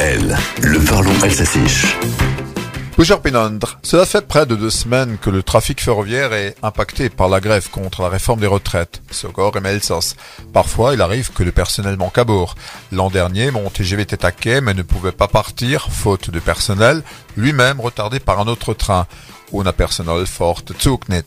DKL, le parlons s'affiche. Cela fait près de deux semaines que le trafic ferroviaire est impacté par la grève contre la réforme des retraites. Parfois, il arrive que le personnel manque à bord. L'an dernier, mon TGV était à quai mais ne pouvait pas partir, faute de personnel, lui-même retardé par un autre train. Una personnel forte Zugnet.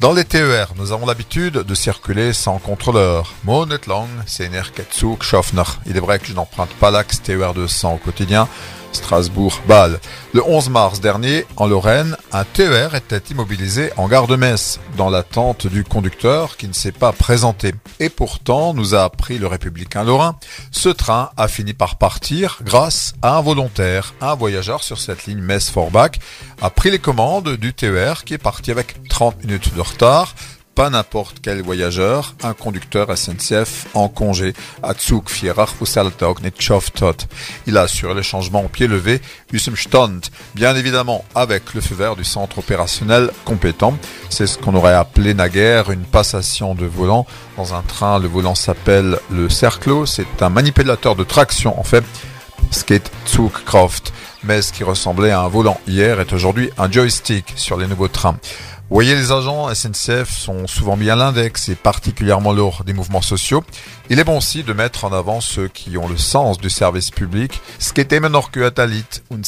Dans les TER, nous avons l'habitude de circuler sans contrôleur. Monet lang, c'est Zug Schaffner. Il est vrai que je n'emprunte pas l'axe TER 200 au quotidien, Strasbourg-Bâle. Le 11 mars dernier, en Lorraine, un TER était immobilisé en gare de Metz, dans l'attente du conducteur qui ne s'est pas présenté. Et pourtant, nous a appris le républicain lorrain, ce train a fini par partir grâce à un volontaire. Un voyageur sur cette ligne Metz-Forbach a pris les commandes du TER qui est parti avec 30 minutes de retard pas n'importe quel voyageur, un conducteur SNCF en congé, à Il a assuré le changement au pied levé, bien évidemment avec le feu vert du centre opérationnel compétent. C'est ce qu'on aurait appelé naguère une passation de volant. Dans un train, le volant s'appelle le cerclo, c'est un manipulateur de traction en fait. Skate Zugkraft, mais ce qui ressemblait à un volant hier est aujourd'hui un joystick sur les nouveaux trains. Vous voyez, les agents SNCF sont souvent mis à l'index et particulièrement lors des mouvements sociaux. Il est bon aussi de mettre en avant ceux qui ont le sens du service public, ce qui était menor que atalit un